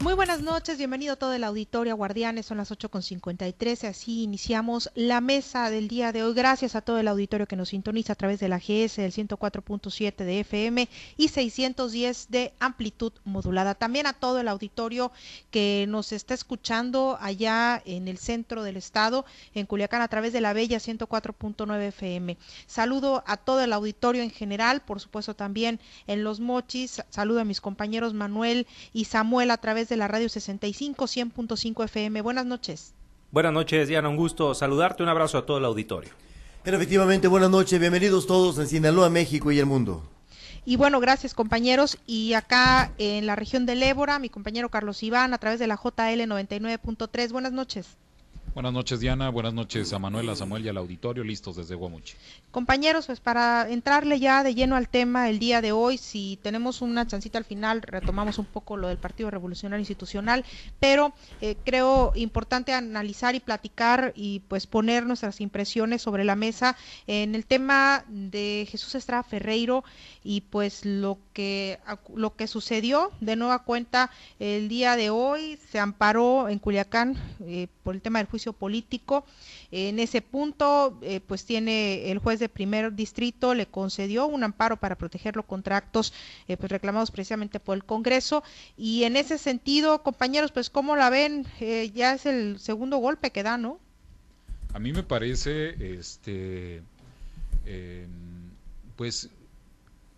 Muy buenas noches, bienvenido todo el auditorio Guardianes, son las 8.53, así iniciamos la mesa del día de hoy. Gracias a todo el auditorio que nos sintoniza a través de la GS, del 104.7 de FM y 610 de amplitud modulada. También a todo el auditorio que nos está escuchando allá en el centro del estado, en Culiacán, a través de la Bella 104.9 FM. Saludo a todo el auditorio en general, por supuesto también en Los Mochis. Saludo a mis compañeros Manuel y Samuel a través de la radio 65 100.5 FM. Buenas noches. Buenas noches, Diana. Un gusto saludarte. Un abrazo a todo el auditorio. Pero efectivamente, buenas noches. Bienvenidos todos en Sinaloa, México y el mundo. Y bueno, gracias compañeros. Y acá en la región del Ébora, mi compañero Carlos Iván a través de la JL 99.3. Buenas noches. Buenas noches, Diana. Buenas noches a Manuel, a Samuel y al auditorio, listos desde Guamuchi. Compañeros, pues para entrarle ya de lleno al tema el día de hoy, si tenemos una chancita al final, retomamos un poco lo del Partido Revolucionario Institucional, pero eh, creo importante analizar y platicar y pues poner nuestras impresiones sobre la mesa en el tema de Jesús Estrada Ferreiro y pues lo que lo que sucedió de nueva cuenta el día de hoy se amparó en Culiacán eh, por el tema del juicio político. En ese punto eh, pues tiene el juez de primer distrito le concedió un amparo para protegerlo contra actos eh, pues reclamados precisamente por el Congreso. Y en ese sentido compañeros pues cómo la ven ya es el segundo golpe que da no a mí me parece este pues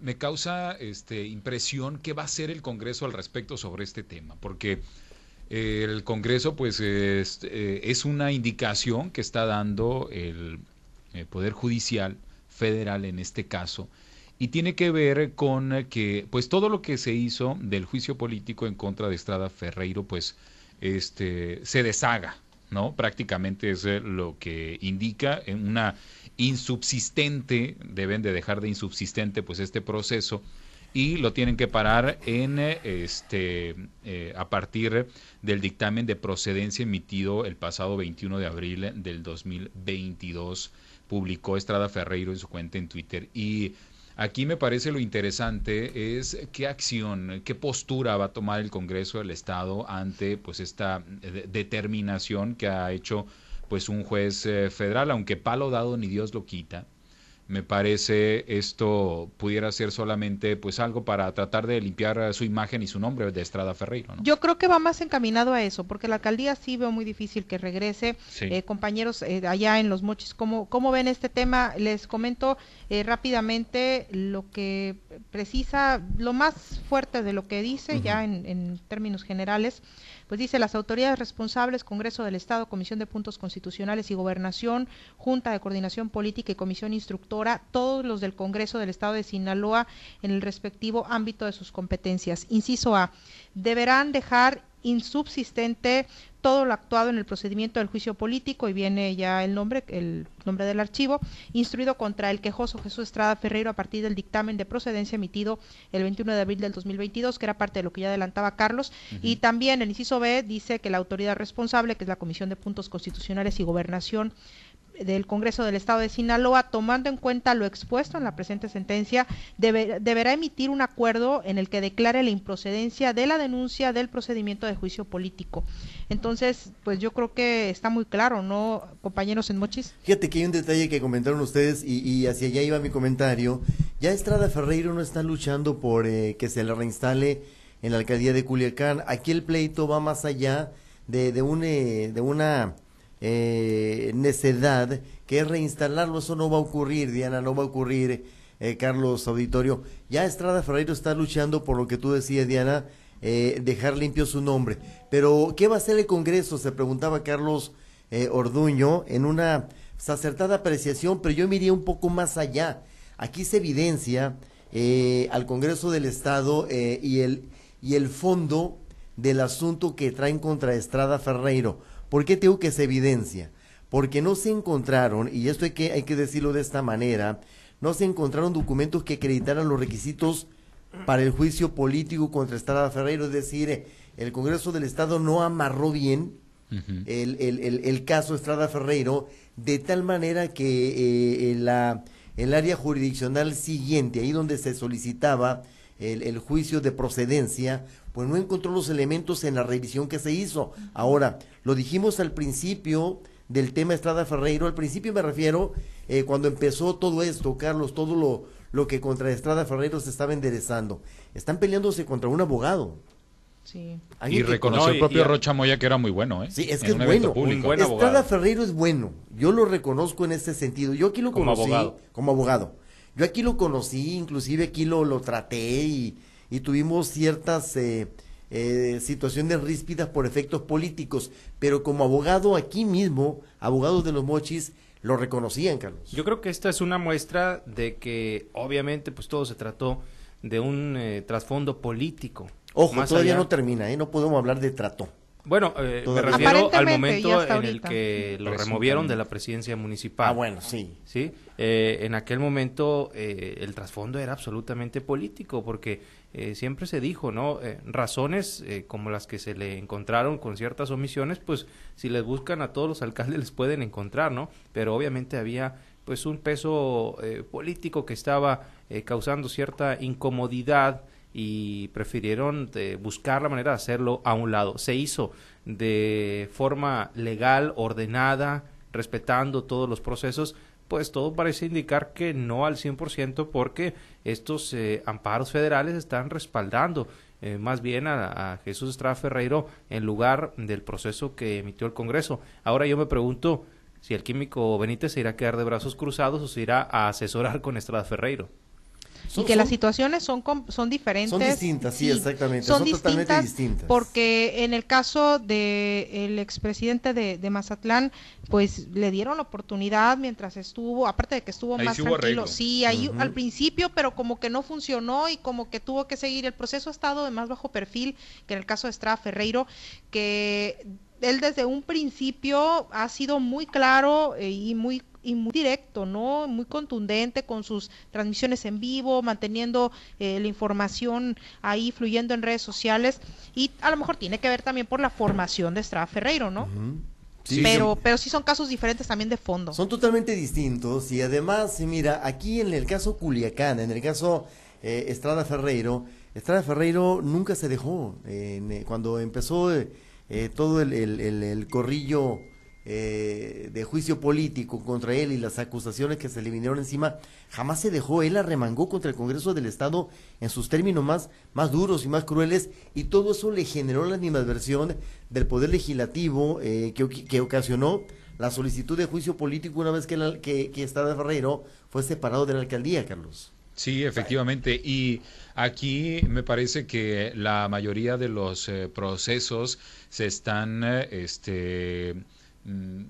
me causa este, impresión qué va a hacer el Congreso al respecto sobre este tema, porque eh, el Congreso pues es, eh, es, una indicación que está dando el, el, Poder Judicial Federal en este caso y tiene que ver con que pues todo lo que se hizo del juicio político en contra de Estrada Ferreiro pues este se deshaga, ¿no? Prácticamente es lo que indica en una insubsistente, deben de dejar de insubsistente pues este proceso y lo tienen que parar en este eh, a partir del dictamen de procedencia emitido el pasado 21 de abril del 2022 publicó Estrada Ferreiro en su cuenta en Twitter y aquí me parece lo interesante es qué acción, qué postura va a tomar el Congreso del Estado ante pues esta eh, determinación que ha hecho pues un juez eh, federal, aunque palo dado ni Dios lo quita. Me parece esto pudiera ser solamente pues algo para tratar de limpiar su imagen y su nombre de Estrada Ferreiro. Yo creo que va más encaminado a eso, porque la alcaldía sí veo muy difícil que regrese. Eh, compañeros eh, allá en Los Mochis, ¿cómo, ¿cómo ven este tema? Les comento rápidamente lo que precisa, lo más fuerte de lo que dice, ya en, en términos generales pues dice las autoridades responsables, Congreso del Estado, Comisión de Puntos Constitucionales y Gobernación, Junta de Coordinación Política y Comisión Instructora, todos los del Congreso del Estado de Sinaloa en el respectivo ámbito de sus competencias. Inciso A, deberán dejar insubsistente todo lo actuado en el procedimiento del juicio político y viene ya el nombre, el nombre del archivo, instruido contra el quejoso Jesús Estrada Ferreiro a partir del dictamen de procedencia emitido el 21 de abril del 2022, que era parte de lo que ya adelantaba Carlos, y también el inciso B dice que la autoridad responsable, que es la Comisión de Puntos Constitucionales y Gobernación, del Congreso del Estado de Sinaloa, tomando en cuenta lo expuesto en la presente sentencia, deberá emitir un acuerdo en el que declare la improcedencia de la denuncia del procedimiento de juicio político. Entonces, pues yo creo que está muy claro, ¿no, compañeros en Mochis? Fíjate que hay un detalle que comentaron ustedes y, hacia allá iba mi comentario. Ya Estrada Ferreiro no está luchando por eh, que se le reinstale en la alcaldía de Culiacán. Aquí el pleito va más allá de, de, un, eh, de una eh, necedad que es reinstalarlo. Eso no va a ocurrir, Diana, no va a ocurrir, eh, Carlos Auditorio. Ya Estrada Ferreiro está luchando por lo que tú decías, Diana, eh, dejar limpio su nombre. Pero, ¿qué va a hacer el Congreso? Se preguntaba Carlos eh, Orduño en una acertada apreciación, pero yo me iría un poco más allá. Aquí se evidencia al Congreso del Estado y, el, y el fondo del asunto que traen contra Estrada Ferreiro ¿Por qué tengo que se evidencia? Porque no se encontraron, y esto hay que, hay que decirlo de esta manera, no se encontraron documentos que acreditaran los requisitos para el juicio político contra Estrada Ferreiro, es decir, el Congreso del Estado no amarró bien el, el, el, caso Estrada Ferreiro de tal manera que eh, la, el área jurisdiccional siguiente, ahí donde se solicitaba el, juicio de procedencia, pues no encontró los elementos en la revisión que se hizo. Ahora, lo dijimos al principio del tema Estrada Ferreiro, al principio me refiero eh, cuando empezó todo esto, Carlos, todo lo, lo que contra Estrada Ferreiro se estaba enderezando. Están peleándose contra un abogado. Sí. Y reconoció el propio Rocha Moya que era muy bueno, ¿eh? Sí, es que es bueno. Estrada Ferreiro es bueno. Yo lo reconozco en ese sentido. Yo aquí lo conocí como abogado. Como abogado. Yo aquí lo conocí, inclusive aquí lo, lo traté y, y tuvimos ciertas eh, eh, situaciones ríspidas por efectos políticos, pero como abogado aquí mismo, abogados de los mochis, lo reconocían, Carlos. Yo creo que esta es una muestra de que obviamente pues todo se trató de un eh, trasfondo político. Ojo, todavía no termina, ¿eh? no podemos hablar de trato. Bueno, eh, me refiero al momento en el que lo removieron de la presidencia municipal. Ah, bueno, sí. Sí, eh, en aquel momento eh, el trasfondo era absolutamente político, porque eh, siempre se dijo, ¿no? razones como las que se le encontraron con ciertas omisiones, pues si les buscan a todos los alcaldes les pueden encontrar, ¿no? Pero obviamente había pues un peso político que estaba causando cierta incomodidad y prefirieron eh, buscar la manera de hacerlo a un lado. Se hizo de forma legal, ordenada, respetando todos los procesos, pues todo parece indicar que no al 100% porque estos eh, amparos federales están respaldando eh, más bien a, a, Jesús Estrada Ferreiro en lugar del proceso que emitió el Congreso. Ahora yo me pregunto si el químico Benítez se irá a quedar de brazos cruzados o se irá a asesorar con Estrada Ferreiro y que las situaciones son son diferentes. Son distintas, sí, exactamente. Son, totalmente distintas. Porque en el caso del el expresidente de, de Mazatlán, pues le dieron la oportunidad mientras estuvo, aparte de que estuvo más tranquilo, sí, ahí al principio, pero como que no funcionó y como que tuvo que seguir. El proceso ha estado de más bajo perfil que en el caso de Estrada Ferreiro, que él desde un principio ha sido muy claro eh, y muy y muy directo, ¿no? Muy contundente con sus transmisiones en vivo, manteniendo eh, la información ahí fluyendo en redes sociales y a lo mejor tiene que ver también por la formación de Estrada Ferreiro, ¿no? sí, pero, pero sí son casos diferentes también de fondo. Son totalmente distintos y además, mira, aquí en el caso Culiacán, en el caso eh, Estrada Ferreiro, Estrada Ferreiro nunca se dejó. cuando empezó todo el, el corrillo eh, de juicio político contra él y las acusaciones que se le vinieron encima, jamás se dejó, él arremangó contra el Congreso del Estado en sus términos más, más duros y más crueles, y todo eso le generó la animadversión del Poder Legislativo eh, que, que, ocasionó la solicitud de juicio político una vez que, la, que, que Estado Ferreiro fue separado de la alcaldía, Carlos. Sí, efectivamente. Y aquí me parece que la mayoría de los eh, procesos se están este, Mm,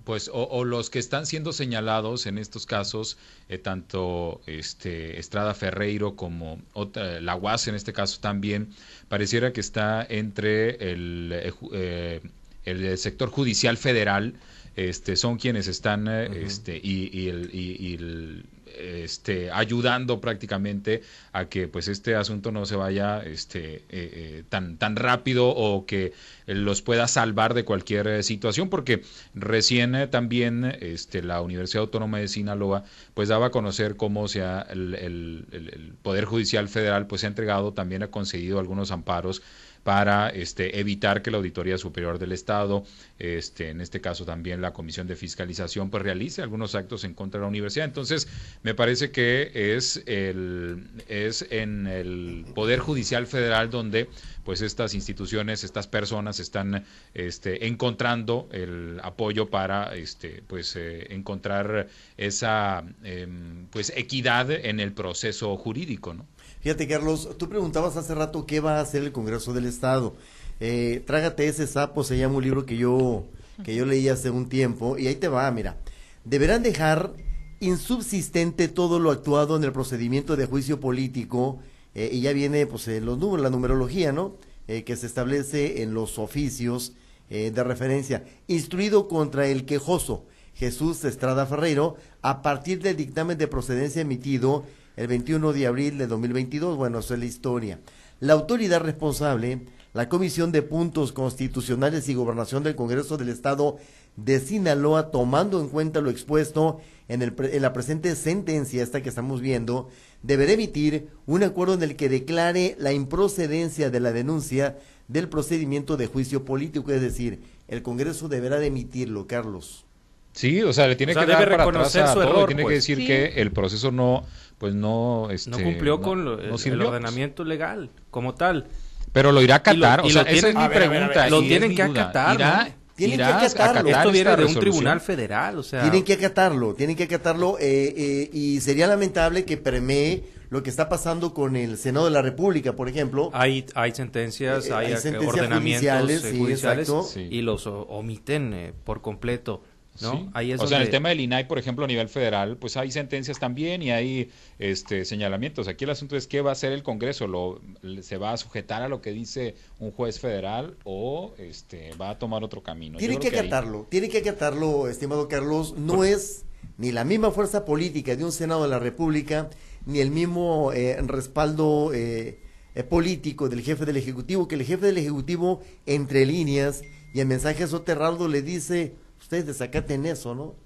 pues o, los que están siendo señalados en estos casos eh, tanto este Estrada Ferreiro como otra, la UAS en este caso también pareciera que está entre el, eh, el sector judicial federal este son quienes están este y, el, y el este, ayudando prácticamente a que pues este asunto no se vaya este, eh, eh, tan, tan rápido o que los pueda salvar de cualquier eh, situación, porque recién también este, la Universidad Autónoma de Sinaloa pues daba a conocer cómo se el, el, Poder Judicial Federal pues ha entregado, también ha concedido algunos amparos para este, evitar que la Auditoría Superior del Estado, este, en este caso también la Comisión de Fiscalización, pues realice algunos actos en contra de la universidad. Entonces, me parece que es, el, en el Poder Judicial Federal donde pues estas instituciones, estas personas están este, encontrando el apoyo para este, pues, eh, encontrar esa em, pues, equidad en el proceso jurídico. ¿no? Fíjate, Carlos, tú preguntabas hace rato qué va a hacer el Congreso del Estado. Eh, Trágate ese sapo, se llama un libro que yo, que yo leí hace un tiempo, y ahí te va, mira. Deberán dejar insubsistente todo lo actuado en el procedimiento de juicio político, eh, y ya viene pues los números, la numerología, ¿no? Eh, que se establece en los oficios eh, de referencia, instruido contra el quejoso Jesús Estrada Ferreiro, a partir del dictamen de procedencia emitido el 21 de abril de 2022. Bueno, eso es la historia. La autoridad responsable la Comisión de Puntos Constitucionales y Gobernación del Congreso del Estado de Sinaloa, tomando en cuenta lo expuesto en, el, en la presente sentencia, esta que estamos viendo, deberá emitir un acuerdo en el que declare la improcedencia de la denuncia del procedimiento de juicio político, es decir, el Congreso deberá de emitirlo, Carlos. Sí, o sea, le tiene que dar para atrás a todo, tiene que pues. decir que el proceso no, pues no, este, no cumplió con el, ordenamiento legal como tal. Pero lo irá a acatar, o sea, esa es mi pregunta. lo tienen que acatar, Tienen que acatarlo. Esto viene de un tribunal federal, o sea. Tienen que acatarlo, tienen que acatarlo eh, eh, y sería lamentable que permee lo que está pasando con el Senado de la República, por ejemplo. Hay, hay sentencias, eh, hay, ordenamientos judiciales, y los omiten por completo. ¿No? o sea, en el tema del INAI, por ejemplo, a nivel federal, pues hay sentencias también y hay este señalamientos. Aquí el asunto es qué va a hacer el Congreso, lo se va a sujetar a lo que dice un juez federal o este va a tomar otro camino. Tiene que acatarlo, tiene que acatarlo, estimado Carlos, no es ni la misma fuerza política de un Senado de la República ni el mismo eh, respaldo eh, eh, político del jefe del Ejecutivo, que el jefe del Ejecutivo entre líneas y en mensaje soterrado le dice ustedes desacaten eso, ¿no?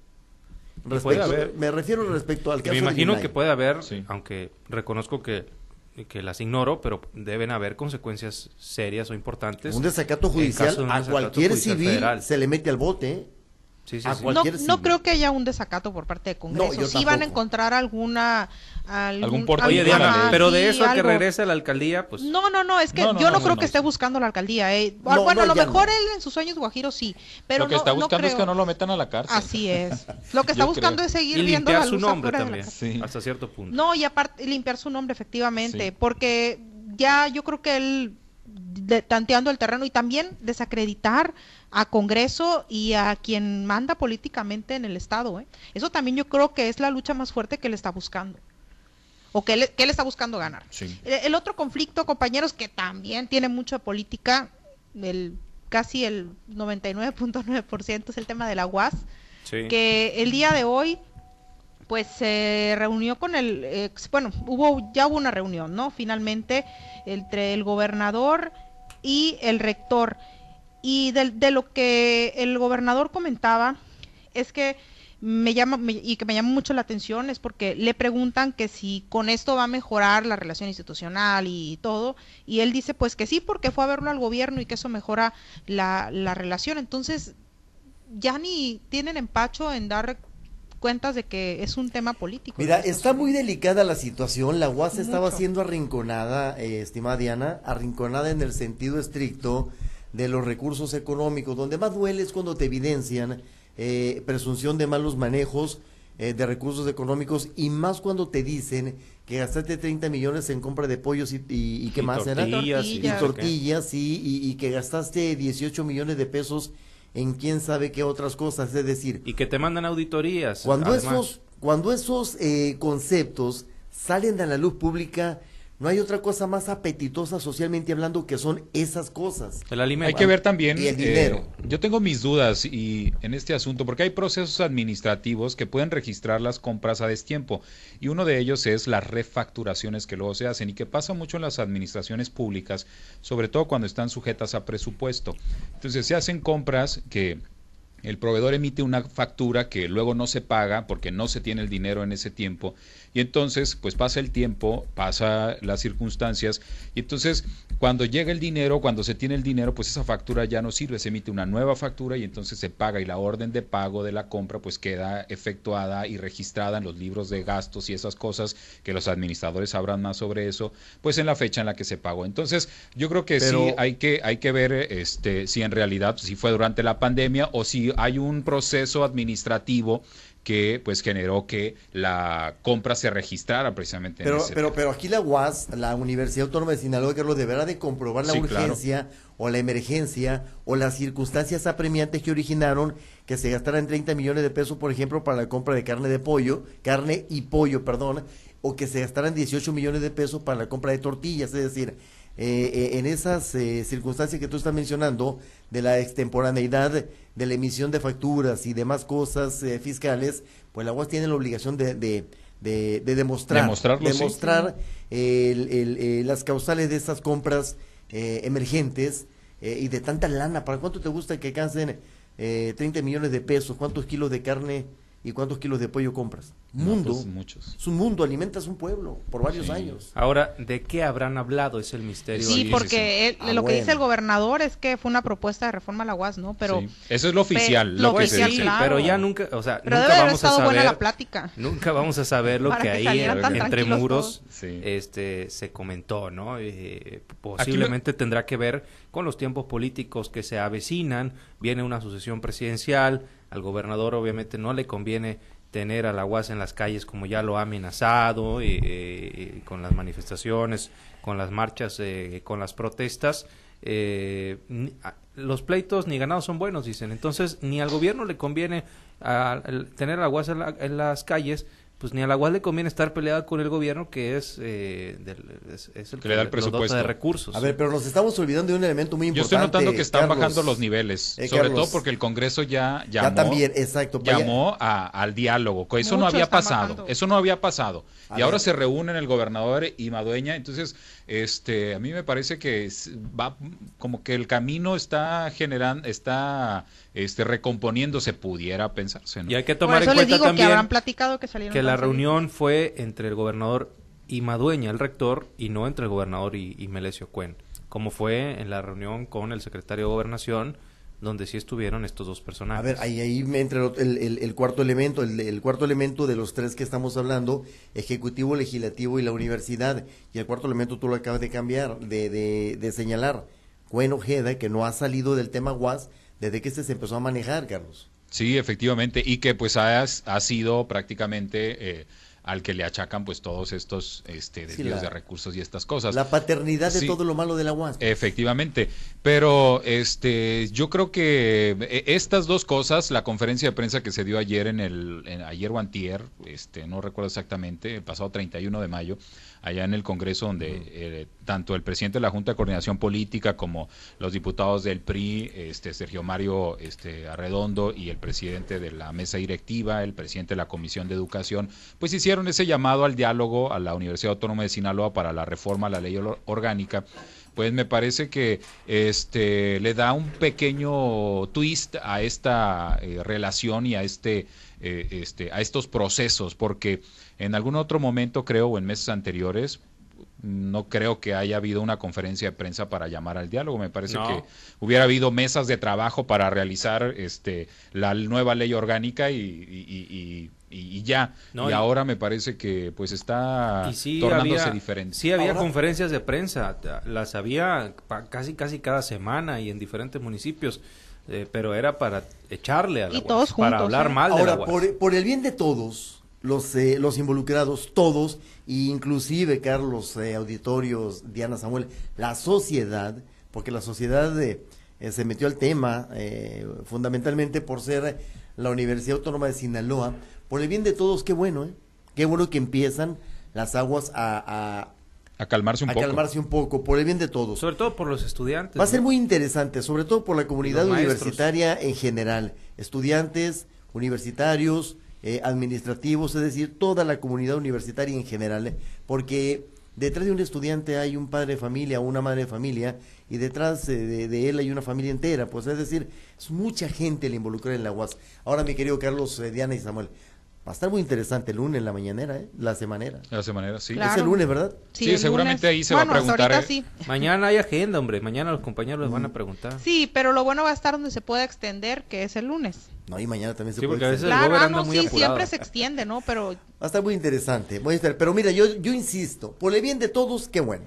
me refiero respecto al caso Me imagino que puede haber, aunque reconozco que, que las ignoro, pero deben haber consecuencias serias o importantes. Un desacato judicial a cualquier civil se le mete al bote. ¿Eh? no, creo que haya un desacato por parte de Congreso. sí van a encontrar alguna algún, Oye, pero de eso a que regrese a la alcaldía, pues. No, no, no, es que yo no, creo que esté buscando la alcaldía. Eh. bueno, a lo mejor él en sus sueños guajiros sí, pero lo que está buscando es que no lo metan a la cárcel. Así es. Lo que está buscando es seguir viendo la luz su nombre también, hasta cierto punto. No, y aparte limpiar su nombre efectivamente, porque ya yo creo que él tanteando el terreno y también desacreditar a Congreso y a quien manda políticamente en el Estado. ¿eh? Eso también yo creo que es la lucha más fuerte que él está buscando. O que él, está buscando ganar. El, otro conflicto, compañeros, que también tiene mucha política, el, casi el 99.9% es el tema de la UAS, que el día de hoy pues se reunió con el, bueno, hubo ya hubo una reunión, ¿no? Finalmente entre el gobernador y el rector. Y de, lo que el gobernador comentaba es que me llama y que me llama mucho la atención es porque le preguntan que si con esto va a mejorar la relación institucional y todo y él dice pues que sí porque fue a verlo al gobierno y que eso mejora la, la relación entonces ya ni tienen empacho en dar cuentas de que es un tema político. Mira, está muy delicada la situación. La UAS estaba siendo arrinconada, eh, estimada Diana, arrinconada en el sentido estricto de los recursos económicos. Donde más duele es cuando te evidencian eh, presunción de malos manejos eh, de recursos económicos y más cuando te dicen que gastaste 30 millones en compra de pollos y, y, qué más era y, tortillas y, y, que gastaste 18 millones de pesos en quién sabe qué otras cosas, es decir... Y que te mandan auditorías. Cuando esos, cuando esos eh, conceptos salen a la luz pública, no hay otra cosa más apetitosa socialmente hablando que son esas cosas. El alimento. Hay que ver también. el dinero. Eh, yo tengo mis dudas y en este asunto, porque hay procesos administrativos que pueden registrar las compras a destiempo. Y uno de ellos es las refacturaciones que luego se hacen y que pasa mucho en las administraciones públicas, sobre todo cuando están sujetas a presupuesto. Entonces se hacen compras que el proveedor emite una factura que luego no se paga porque no se tiene el dinero en ese tiempo. Y entonces pues pasa el tiempo, pasa las circunstancias. Y entonces cuando llega el dinero, cuando se tiene el dinero, pues esa factura ya no sirve, se emite una nueva factura y entonces se paga y la orden de pago de la compra pues queda efectuada y registrada en los libros de gastos y esas cosas que los administradores sabrán más sobre eso, pues en la fecha en la que se pagó. Entonces, yo creo que sí hay que hay que ver este si en realidad si fue durante la pandemia o si hay un proceso administrativo que pues generó que la compra se registrara precisamente pero, en ese pero, pero aquí la UAS, la Universidad Autónoma de Sinaloa, Carlos, deberá de comprobar la urgencia o la emergencia o las circunstancias apremiantes que originaron que se gastaran 30 millones de pesos, por ejemplo, para la compra de carne de pollo, carne y pollo, perdón, o que se gastaran 18 millones de pesos para la compra de tortillas, es decir, eh, eh, en esas eh, circunstancias que tú estás mencionando, de la extemporaneidad de la emisión de facturas y demás cosas fiscales, pues la UAS tiene la obligación de, de, de, demostrar, demostrar las causales de estas compras eh, emergentes eh, y de tanta lana. ¿Para cuánto te gusta que cansen eh, 30 millones de pesos? ¿Cuántos kilos de carne y cuántos kilos de pollo compras? Mundo. pues, muchos. Es un mundo, alimentas un pueblo por varios Sí. años. Ahora, ¿de qué habrán hablado? Es el misterio. Sí, ahí. sí, porque él- Ah, lo que dice el gobernador es que fue una propuesta de reforma a la UAS, ¿no? Pero, Sí. Eso es lo oficial. Lo lo que Pues se oficial, dice. claro. pero ya nunca, o sea, pero nunca debe haber vamos a estado buena saber, la plática. nunca vamos a saber lo que que ahí entre muros Sí. este se comentó, ¿no? Eh, posiblemente tendrá que ver con los tiempos políticos que se avecinan, viene una sucesión presidencial, al gobernador obviamente no le conviene tener a la UAS en las calles como ya lo ha amenazado, eh, y con las manifestaciones, con las marchas, eh, con las protestas. eh, los pleitos ni ganados son buenos, dicen. Entonces, ni al gobierno le conviene a- tener a la UAS en, la- en las calles, pues ni a la UAS le conviene estar peleada con el gobierno que es, eh, del- es, es el Que le da el presupuesto. de recursos. A ver, pero nos estamos olvidando de un elemento muy Yo importante. estoy notando que están Carlos. bajando los niveles, Eh, sobre Carlos. todo porque el Congreso ya Ya llamó, también, exacto. llamó a- al diálogo. Eso no había pasado. bajando. Eso no había pasado. A y ahora se reúnen el gobernador y Madueña. Entonces, este, a mí me parece que es- va como que el camino está generando, está, este, recomponiéndose, pudiera pensarse. ¿no? Y hay que Por tomar eso en les cuenta digo que también habrán platicado que salieron que la reunión fue entre el gobernador y Madueña, el rector, y no entre el gobernador y, y Melesio Cuen, como fue en la reunión con el secretario de Gobernación, donde sí estuvieron estos dos personajes. A ver, ahí, ahí me entra el, el- el cuarto elemento, el, el cuarto elemento de los tres que estamos hablando, ejecutivo, legislativo y la universidad. Y el cuarto elemento tú lo acabas de cambiar, de, de, de señalar. Gwen Ojeda, que no ha salido del tema UAS desde que este se empezó a manejar, Carlos. Sí, efectivamente, y que pues ha, ha sido prácticamente eh, al que le achacan pues todos estos este, Sí, desvíos la- de recursos y estas cosas. La paternidad de todo lo malo de la UAS. Efectivamente, pero este, yo creo que eh, estas dos cosas, la conferencia de prensa que se dio ayer en el, en- ayer o antier, este, no recuerdo exactamente, el pasado 31 de mayo, allá en el Congreso, donde eh, tanto el presidente de la Junta de Coordinación Política como los diputados del PRI, este, Sergio Mario este, Arredondo y el presidente de la mesa directiva, el presidente de la Comisión de Educación, pues hicieron ese llamado al diálogo a la Universidad Autónoma de Sinaloa para la reforma a la ley or- orgánica pues me parece que este le da un pequeño twist a esta eh, relación y a este eh, este a estos procesos porque en algún otro momento creo o en meses anteriores no creo que haya habido una conferencia de prensa para llamar al diálogo. Me parece No. que hubiera habido mesas de trabajo para realizar este la nueva ley orgánica y, y- y- y- y ya. No, y, y- ahora me parece que pues está sí tornándose había, diferente. sí había Ahora- conferencias de prensa, las había pa- casi casi cada semana y en diferentes municipios, eh, pero era para echarle a la Y UAS, todos para juntos, hablar ¿eh? mal de la Ahora, UAS. por, por el bien de todos, los, eh, los involucrados, todos, e inclusive, Carlos, eh, auditorios, Diana Samuel, la sociedad, porque la sociedad se metió al tema eh, fundamentalmente por ser la Universidad Autónoma de Sinaloa, por el bien de todos, qué bueno, ¿eh? Qué bueno que empiezan las aguas a, a calmarse a, un a poco. calmarse un poco, por el bien de todos. Sobre todo por los estudiantes. Va a ser ¿no? muy interesante, sobre todo por la comunidad universitaria en general, estudiantes, universitarios, eh, administrativos, es decir, toda la comunidad universitaria en general, eh, porque detrás de un estudiante hay un padre de familia, una madre de familia, y detrás eh, de, de él hay una familia entera, pues es decir, es mucha gente la involucrada en la UAS. Ahora, mi querido Carlos, eh, Diana y Samuel, va a estar muy interesante el lunes en la mañanera, eh, la semanera. De esa manera, sí. Claro. Es el lunes, ¿verdad? Sí, el seguramente lunes. ahí se va a preguntar, ahorita eh, sí. Mañana hay agenda, hombre. Mañana los compañeros les van a preguntar. Sí, pero lo bueno va a estar donde se pueda extender, que es el lunes. No, y mañana también se Sí, puede porque a veces- extender. el Claro, gober ah, anda no, muy sí, apurado. siempre se extiende, ¿no? Pero Va a estar muy interesante, voy a estar, pero mira, yo, yo insisto, por el bien de todos, qué bueno.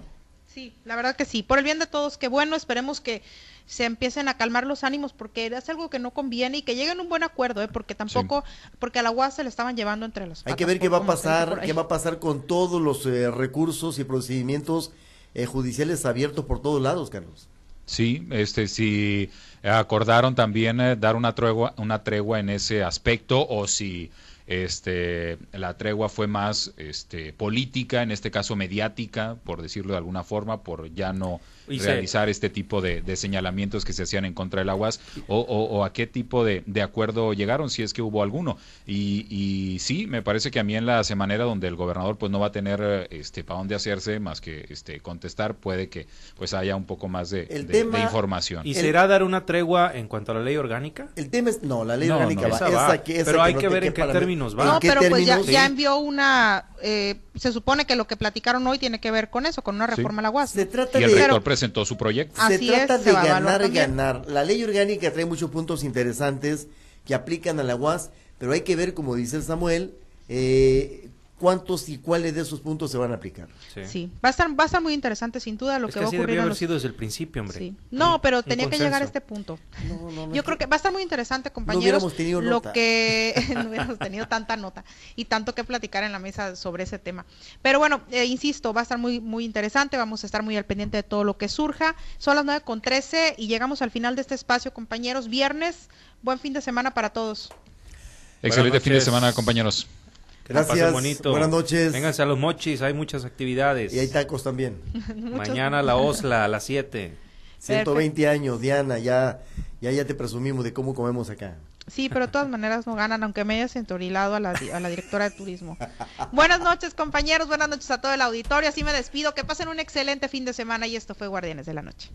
Sí, la verdad que sí. Por el bien de todos, qué bueno, esperemos que se empiecen a calmar los ánimos porque es algo que no conviene y que lleguen a un buen acuerdo, ¿eh? Porque tampoco, porque a la UAS se le estaban llevando entre las Hay que ver qué va a pasar, qué va a pasar con todos los eh, recursos y procedimientos eh, judiciales abiertos por todos lados, Carlos. Sí, este, si acordaron también eh, dar una tregua, una tregua en ese aspecto o si este, la tregua fue más este, política, en este caso mediática, por decirlo de alguna forma, por ya no realizar este tipo de, señalamientos que se hacían en contra del aguas o, a qué tipo de, acuerdo llegaron, si es que hubo alguno. Y, sí, me parece que a mí en la semanera donde el gobernador pues no va a tener este para dónde hacerse más que este contestar, puede que pues haya un poco más de, información. ¿Y será dar una tregua en cuanto a la ley orgánica? El tema es, no, la ley orgánica va, pero hay que, ver en qué términos va. No, pero pues ya, ya, envió una, eh, se supone que lo que platicaron hoy tiene que ver con eso, con una reforma a la UAS. Se trata y el rector presentó su proyecto. Se trata de ganar, ganar. La ley orgánica trae muchos puntos interesantes que aplican a la UAS, pero hay que ver, como dice el Samuel, eh, cuántos y cuáles de esos puntos se van a aplicar. Sí, Va, a estar, va a estar muy interesante sin duda lo que, va a ocurrir. haber sido desde el principio, hombre. No, pero tenía que llegar a este punto. Yo creo que va a estar muy interesante, compañeros. No hubiéramos tenido lo que no hubiéramos tenido tanta nota y tanto que platicar en la mesa sobre ese tema. Pero bueno, eh, insisto, va a estar muy muy interesante. Vamos a estar muy al pendiente de todo lo que surja. Son las nueve con trece y llegamos al final de este espacio, compañeros. Viernes, buen fin de semana para todos. Excelente fin de semana, compañeros. Gracias. Bonito. Buenas noches. Vénganse a los mochis, hay muchas actividades. Y hay tacos también. Mañana la Osla a las 7. 120 años, Diana, ya, ya, ya te presumimos de cómo comemos acá. Sí, pero de todas maneras no ganan, aunque me hayas entorilado a la, a la directora de turismo. buenas noches, compañeros, buenas noches a todo el auditorio. Así me despido. Que pasen un excelente fin de semana y esto fue Guardianes de la Noche.